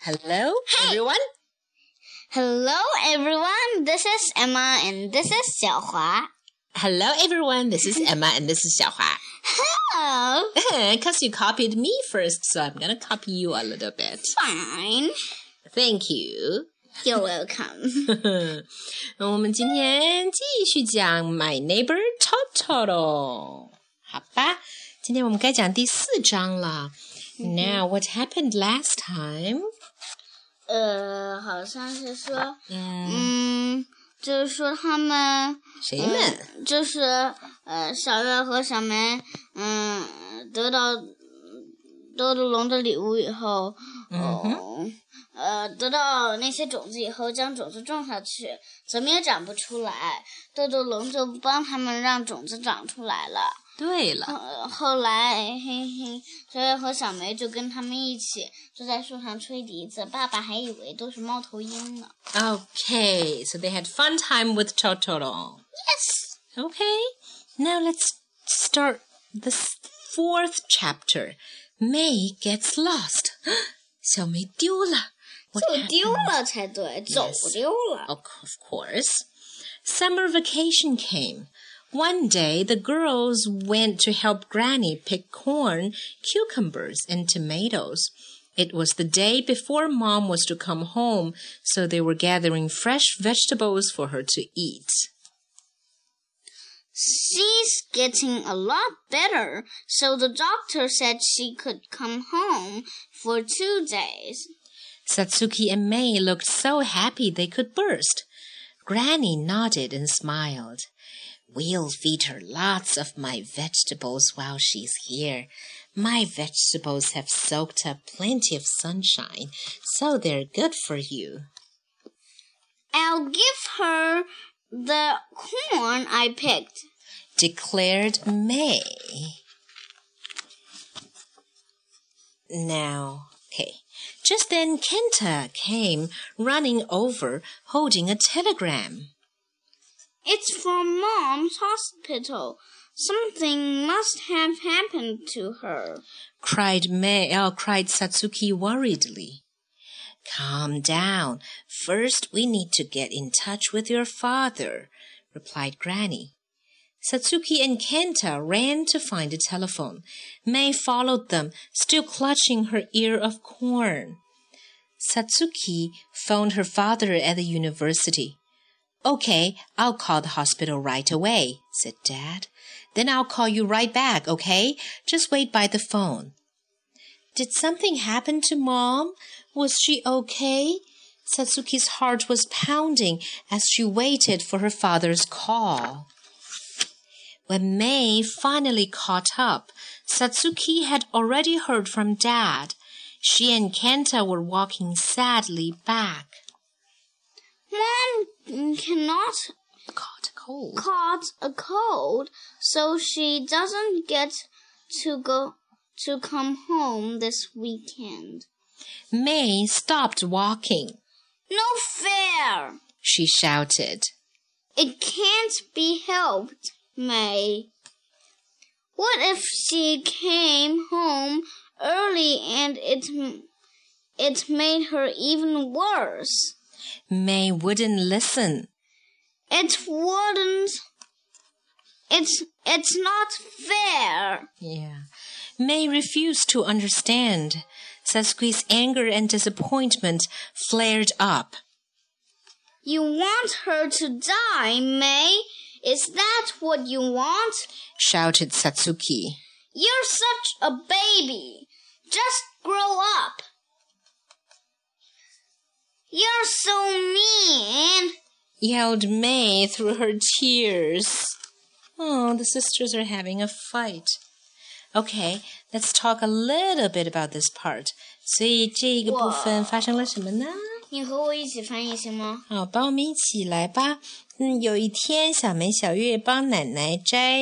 Hello, everyone. Hello, everyone. This is Emma, and this is 小华. Hello, everyone. This is Emma, and this is 小华. Hello. Because you copied me first, so I'm gonna copy you a little bit. Fine. Thank you. You're welcome. 我们今天继续讲 My Neighbor Totoro。好吧，今天我们该讲第四章了。Now, what happened last time? 呃，好像是说，嗯，嗯，就是说他们，谁们？嗯就是呃，小月和小梅，嗯，得到豆豆龙的礼物以后，哦，呃，得到那些种子以后，将种子种下去，怎么也长不出来。豆豆龙就帮他们让种子长出来了。对了，呃，后来，嘿嘿，小月和小梅就跟他们一起坐在树上吹笛子，爸爸还以为都是猫头鹰呢。 Okay, so they had fun time with Totoro. Yes. Okay, now let's start the s- fourth chapter. May gets lost. 小梅丢了。What 走 happened? 丢了才对，走丢了。 Of of course. Summer vacation came. One day, the girls went to help Granny pick corn, cucumbers, and tomatoes. It was the day before Mom was to come home, so they were gathering fresh vegetables for her to eat. She's getting a lot better, so the doctor said she could come home for two days. Satsuki and May looked so happy they could burst. Granny nodded and smiled. We'll feed her lots of my vegetables while she's here. My vegetables have soaked up plenty of sunshine, so they're good for you. I'll give her the corn I picked. declared May. Now, okay. Just then Kenta came running over holding a telegram. It's from Mom's hospital. Something must have happened to her. cried May, oh, cried Satsuki worriedly. Calm down. First, we need to get in touch with your father, replied Granny. Satsuki and Kenta ran to find a telephone. May followed them, still clutching her ear of corn. Satsuki phoned her father at the university. Okay, I'll call the hospital right away, said Dad. Then I'll call you right back, okay? Just wait by the phone. Did something happen to Mom? Was she okay? Satsuki's heart was pounding as she waited for her father's call. When May finally caught up, Satsuki had already heard from Dad. She and Kenta were walking sadly back. Mom cannot Caught a cold. caught a cold, so she doesn't get to go to come home this weekend. May stopped walking. No fair! She shouted. It can't be helped, May. What if she came home early and it it made her even worse? May wouldn't listen. It wouldn't. It's it's not fair. Yeah. May refused to understand. Satsuki's anger and disappointment flared up. You want her to die, May? Is that what you want? shouted Satsuki. You're such a baby. Just grow up. You're so mean. yelled May through her tears. Oh, the sisters are having a fight. Okay, let's talk a little bit about this part. 所以这个部分发生了什么呢？你和我一起翻译行吗？好，帮我们一起来吧。嗯，有一天，小梅、小月帮奶奶摘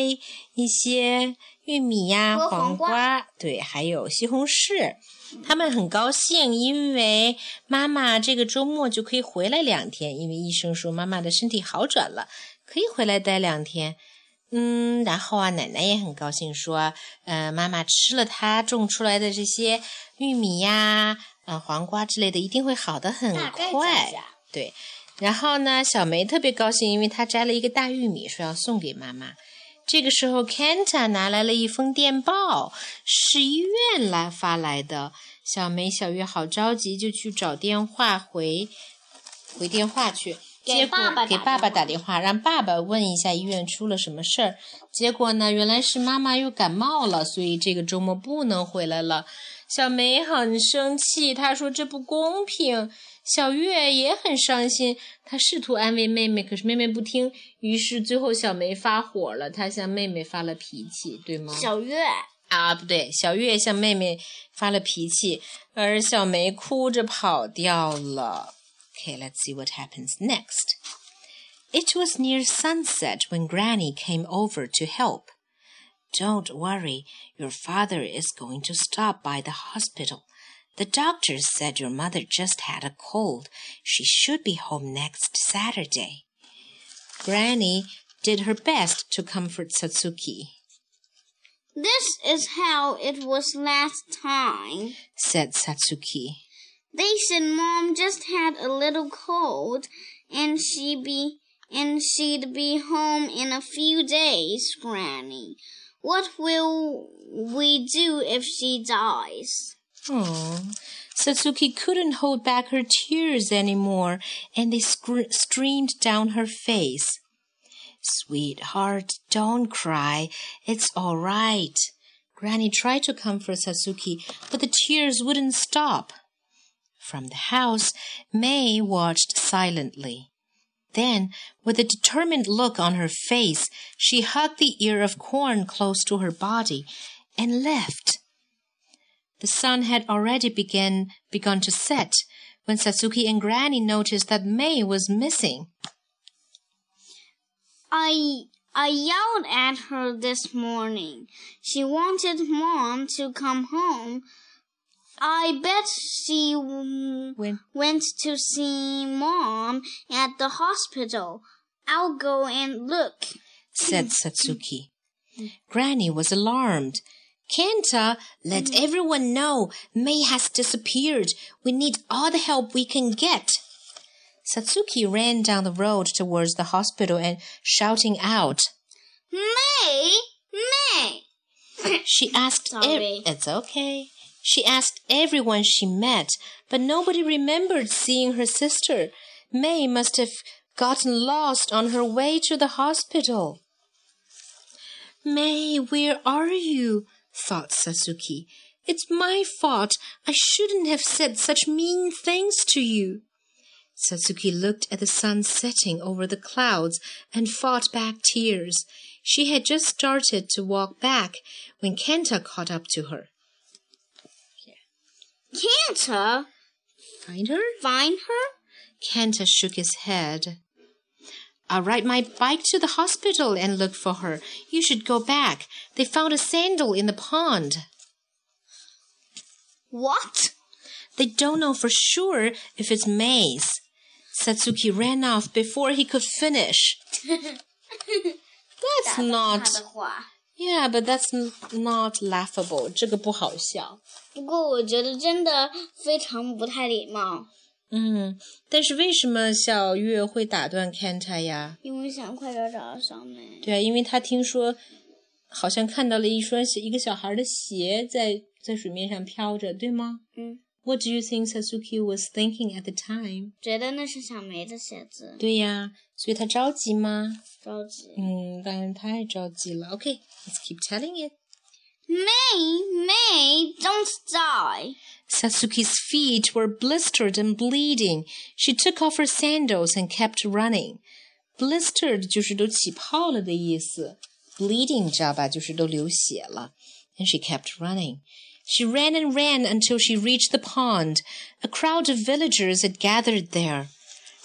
一些玉米呀、和黄黄瓜，对，还有西红柿。 他们很高兴，因为妈妈这个周末就可以回来两天，因为医生说妈妈的身体好转了，可以回来待两天。嗯，然后啊，奶奶也很高兴，说，呃，妈妈吃了她种出来的这些玉米呀，啊黄瓜之类的，一定会好的很快对，然后呢，小梅特别高兴，因为她摘了一个大玉米，说要送给妈妈。这个时候，Kenta 拿来了一封电报，是医院来发来的。小梅、小月好着急，就去找电话回回电话去。给结果爸爸打给爸爸打电话，让爸爸问一下医院出了什么事儿。结果呢，原来是妈妈又感冒了，所以这个周末不能回来了。小梅很生气，她说这不公平。小月也很伤心，她试图安慰妹妹，可是妹妹不听。于是最后小梅发火了，她向妹妹发了脾气，对吗？小月，啊，不对，小月向妹妹发了脾气，而小梅哭着跑掉了。Okay, let's see what happens next. It was near sunset when Granny came over to help. Don't worry, your father is going to stop by the hospital. The doctor said your mother just had a cold. She should be home next Saturday. Granny did her best to comfort Satsuki. this is how it was last time. said Satsuki. They said mom just had a little cold and she be and she'd be home in a few days, Granny. What will we do if she dies? Oh, Satsuki couldn't hold back her tears anymore, and they streamed down her face. Sweetheart, don't cry. It's all right. Granny tried to comfort Satsuki, but the tears wouldn't stop. From the house, May watched silently. Then, with a determined look on her face, she hugged the ear of corn close to her body and left. The sun had already begun begun to set when Satsuki and Granny noticed that May was missing. I I yelled at her this morning. She wanted mom to come home. I bet she When went to see mom at the hospital. I'll go and look. said Satsuki. Granny was alarmed. Kenta, let mm-hmm. everyone know May has disappeared. We need all the help we can get. Satsuki ran down the road towards the hospital and shouting out. May, May. She asked Sorry. it's okay. She asked everyone she met, but nobody remembered seeing her sister. May must have gotten lost on her way to the hospital. May, where are you? Thought Satsuki. It's my fault. I shouldn't have said such mean things to you. Satsuki looked at the sun setting over the clouds and fought back tears. She had just started to walk back when Kenta caught up to her. Can't Find her? find her? Kenta shook his head. I'll ride my bike to the hospital and look for her. You should go back. They found a sandal in the pond. What? They don't know for sure if it's May's. Satsuki ran off before he could finish. That's not. 他的话。 Yeah, but that's n- not laughable. 这个不好笑。不过我觉得真的非常不太礼貌， 嗯，但是为什么小月会打断 Kenta 呀？因为想快点找到小美。对啊，因为他听说好像看到了一双一个小孩的鞋在在水面上飘着，对吗嗯，？What do you think Satsuki was thinking at the time？觉得那是小梅的鞋子，对呀，所以他着急吗？着急。嗯，当然太着急了。OK，let's、keep telling it. May, May, don't die. Satsuki's feet were blistered and bleeding. She took off her sandals and kept running. Blistered 就是都起泡了的意思，bleeding 知道吧？就是都流血了。And she kept running. She ran and ran until she reached the pond. A crowd of villagers had gathered there.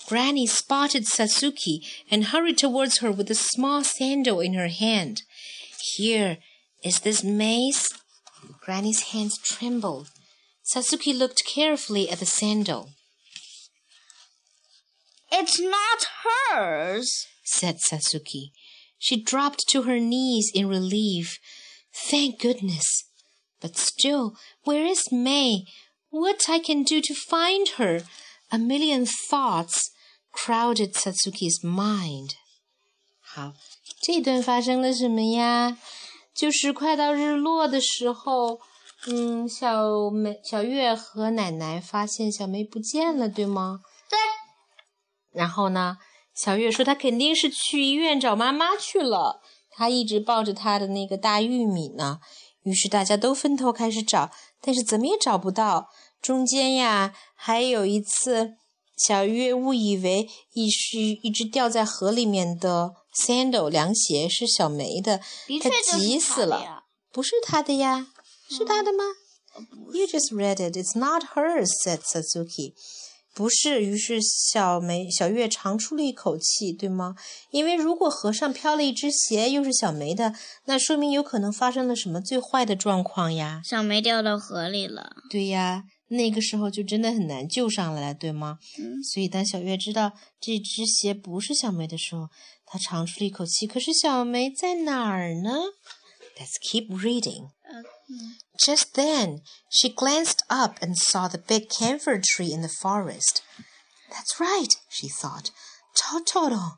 Granny spotted Satsuki and hurried towards her with a small sandal in her hand. Here, is this May's? Granny's hands trembled. Satsuki looked carefully at the sandal. It's not hers, said Satsuki. She dropped to her knees in relief. Thank goodness. But still, where is May? What I can do to find her? A million thoughts crowded Satsuki's mind. 好，这一顿发生了什么呀？就是快到日落的时候，嗯，小梅、小月和奶奶发现小梅不见了，对吗？对。然后呢，小月说她肯定是去医院找妈妈去了。她一直抱着她的那个大玉米呢。于是大家都分头开始找，但是怎么也找不到。中间呀，还有一次，小月误以为一是一只掉在河里面的 sandal 凉鞋是小梅的，她急死了。不是她的呀，是她的吗？You just read it. It's not hers," said Satsuki. 不是，于是小梅小月长出了一口气，对吗？因为如果河上飘了一只鞋，又是小梅的，那说明有可能发生了什么最坏的状况呀？小梅掉到河里了。对呀，那个时候就真的很难救上来了，对吗？嗯。所以当小月知道这只鞋不是小梅的时候，她长出了一口气。可是小梅在哪儿呢？Let's keep reading. Just then, she glanced up and saw the big camphor tree in the forest. That's right, she thought. Totoro.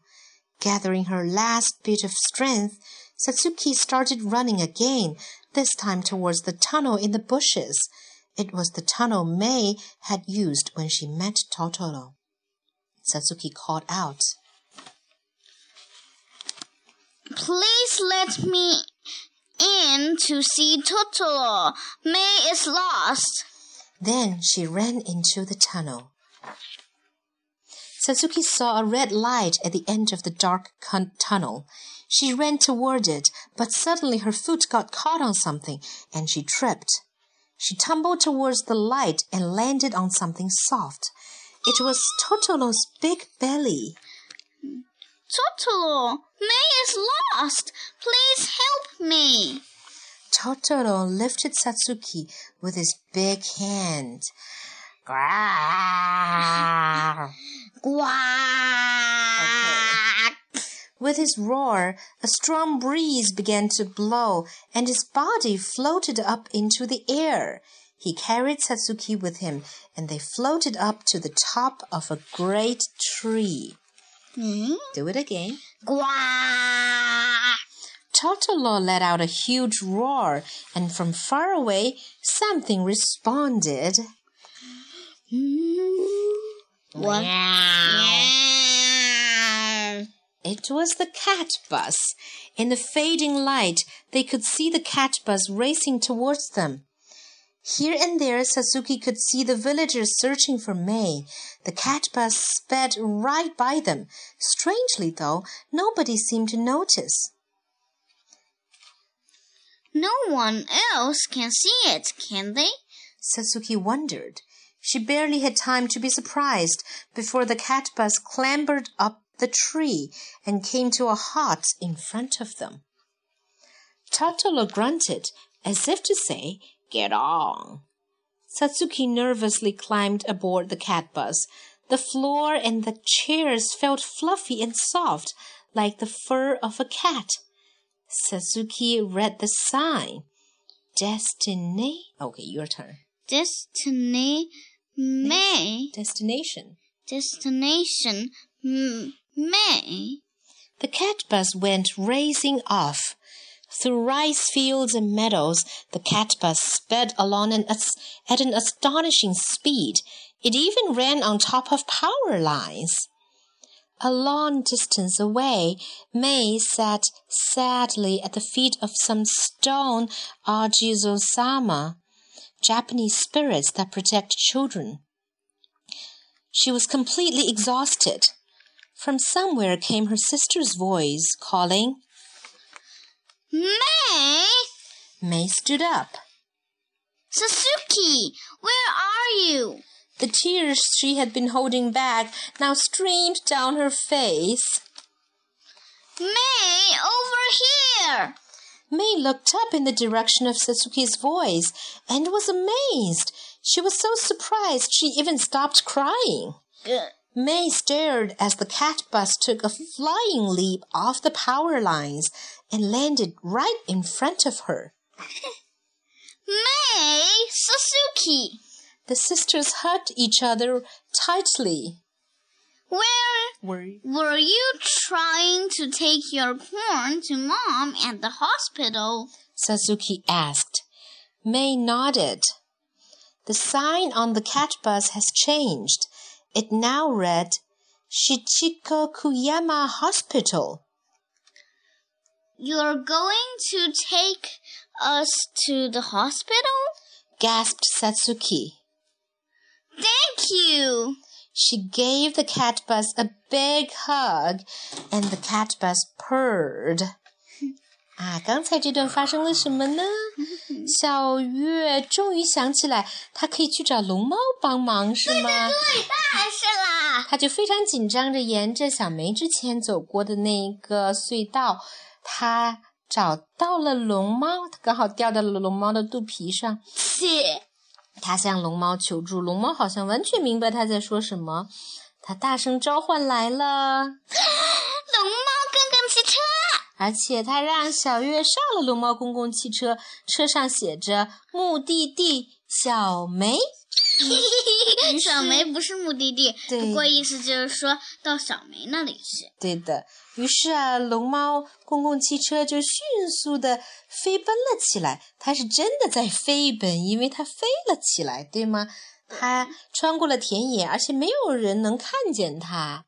Gathering her last bit of strength, Satsuki started running again, this time towards the tunnel in the bushes. It was the tunnel May had used when she met Totoro. Satsuki called out, Please let me in to see Totoro. May is lost. Then she ran into the tunnel. Satsuki saw a red light at the end of the dark tunnel. She ran toward it, but suddenly her foot got caught on something and she tripped. She tumbled towards the light and landed on something soft. It was Totoro's big belly. Totoro, May is lost. Please help me. Totoro lifted Satsuki with his big hand. Grrr. Quack. With his roar, a strong breeze began to blow, and his body floated up into the air. He carried Satsuki with him, and they floated up to the top of a great tree. Mm? Do it again. Totoro let out a huge roar, and from far away, something responded. What? It was the cat bus. In the fading light, they could see the cat bus racing towards them. Here and there, Satsuki could see the villagers searching for May. The cat bus sped right by them. Strangely, though, nobody seemed to notice. No one else can see it, can they? Satsuki wondered. She barely had time to be surprised before the cat bus clambered up the tree and came to a halt in front of them. Totoro grunted as if to say, Get on. Satsuki nervously climbed aboard the cat bus. The floor and the chairs felt fluffy and soft, like the fur of a cat. Satsuki read the sign. Destiny. Okay, your turn. Destiny May. Destination. Destination May. The cat bus went racing off. Through rice fields and meadows, the cat bus sped along at an astonishing speed. It even ran on top of power lines. A long distance away, May sat sadly at the feet of some stone Ajizo-sama, Japanese spirits that protect children. She was completely exhausted. From somewhere came her sister's voice, calling, May! May stood up. Satsuki, where are you? The tears she had been holding back now streamed down her face. May, over here! May looked up in the direction of Satsuki's voice and was amazed. She was so surprised she even stopped crying. Uh, May stared as the cat bus took a flying leap off the power lines and landed right in front of her. May, Satsuki! The sisters hugged each other tightly. Where Were were you trying to take your corn to mom at the hospital? Satsuki asked. May nodded. The sign on the cat bus has changed. It now read Shichikokuyama Hospital. You're going to take us to the hospital? gasped Satsuki. Thank you. She gave the cat bus a big hug, and the cat bus purred. 啊，刚才这段发生了什么呢？小月终于想起来，她可以去找龙猫帮忙，是吗？对，当然是啦。她就非常紧张着沿着小梅之前走过的那个隧道，她找到了龙猫，她刚好掉到了龙猫的肚皮上。是。她向龙猫求助，龙猫好像完全明白她在说什么，它大声召唤来了 龙猫公共汽车。而且他让小月上了龙猫公共汽车，车上写着“目的地小梅”。小梅不是目的地，不过意思就是说到小梅那里去。对的，于是啊，龙猫公共汽车就迅速的飞奔了起来。它是真的在飞奔，因为它飞了起来，对吗？它穿过了田野，而且没有人能看见它。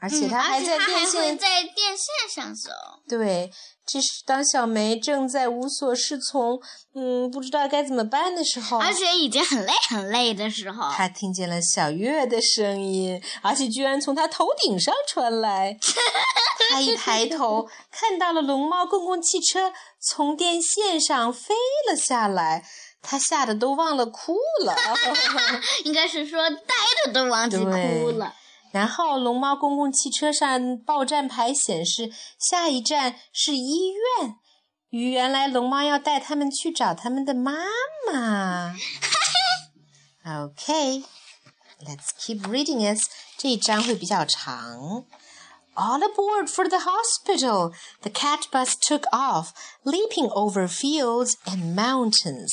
而且它还在电线在电线上走。对，这是当小梅正在无所适从，嗯，不知道该怎么办的时候，而且已经很累很累的时候，她听见了小月的声音，而且居然从她头顶上传来。她一抬头，看到了龙猫公共汽车从电线上飞了下来，她吓得都忘了哭了。应该是说呆的都忘记哭了。然后，龙猫公共汽车上报站牌显示下一站是医院。原来龙猫要带他们去找他们的妈妈。Okay, let's keep reading it. 这一章会比较长。All aboard for the hospital. The cat bus took off, leaping over fields and mountains.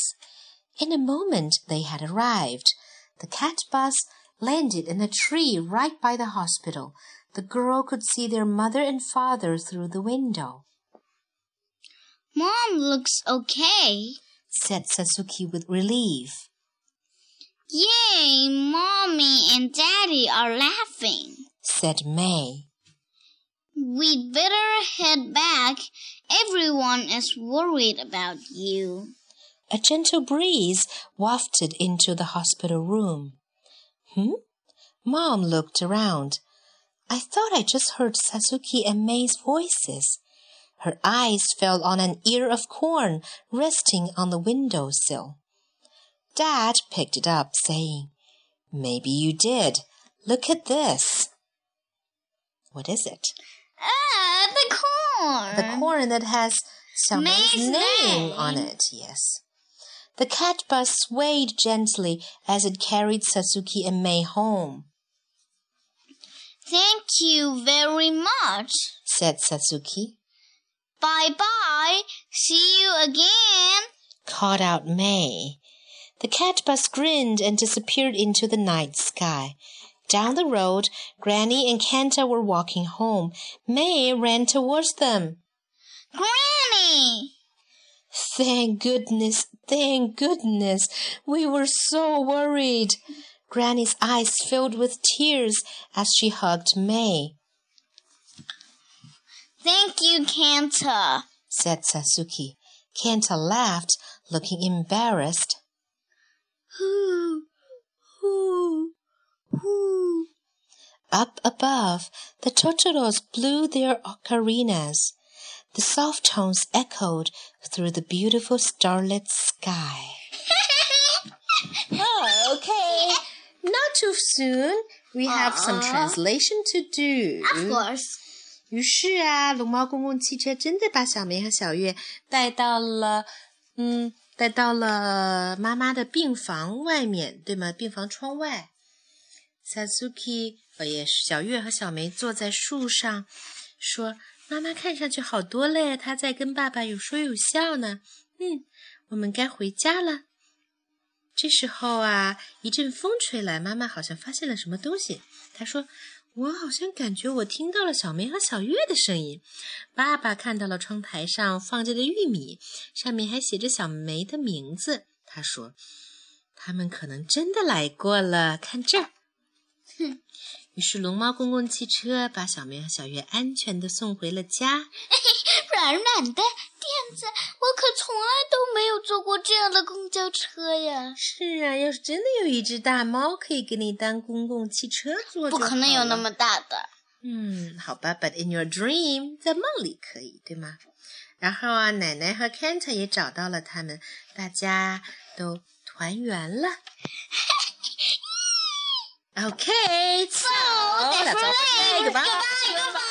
In a moment, they had arrived. The cat bus landed in a tree right by the hospital. The girl could see their mother and father through the window, Mom looks okay. said Satsuki with relief. Yay, mommy and daddy are laughing. Said May. We'd better head back. Everyone is worried about you. A gentle breeze wafted into the hospital room. Hmm? Mom looked around. I thought I just heard Satsuki and May's voices. Her eyes fell on an ear of corn resting on the window sill. Dad picked it up, saying, Maybe you did. Look at this. What is it? Ah, the corn. The corn that has May's name name. on it, yes. The cat bus swayed gently as it carried Satsuki and May home, Thank you very much. said Satsuki. Bye bye. See you again. Called out May. The cat bus grinned and disappeared into the night sky. Down the road, Granny and Kenta were walking home. May ran towards them. Granny! Thank goodness, thank goodness. We were so worried. Granny's eyes filled with tears as she hugged May, Thank you, Kenta. said Satsuki. Kenta laughed, looking embarrassed. Hoo, hoo, hoo. Up above, the Totoros blew their ocarinas. The soft tones echoed through the beautiful starlit sky. oh, okay. Not too soon. We have some Aw. translation to do. Of course. 于是啊，龙猫公共汽车真的把小梅和小月带到了，嗯，带到了妈妈的病房外面，对吗？病房窗外。Sasuke 呃也是小月和小梅坐在树上，说：“ 妈妈看上去好多了，她在跟爸爸有说有笑呢。嗯，我们该回家了。”这时候啊，一阵风吹来，妈妈好像发现了什么东西。她说：“我好像感觉我听到了小梅和小月的声音。”爸爸看到了窗台上放着的玉米，上面还写着小梅的名字。他说：“他们可能真的来过了。”看这儿。哼。于是龙猫公共汽车把小明和小月安全的送回了家。软软的垫子，我可从来都没有坐过这样的公交车呀！是啊，要是真的有一只大猫可以给你当公共汽车坐，不可能有那么大的。嗯，好吧，But in your dream，在梦里可以，对吗？然后啊，奶奶和 Kent 也找到了他们，大家都团圆了。Okay, so that's all for today. Goodbye.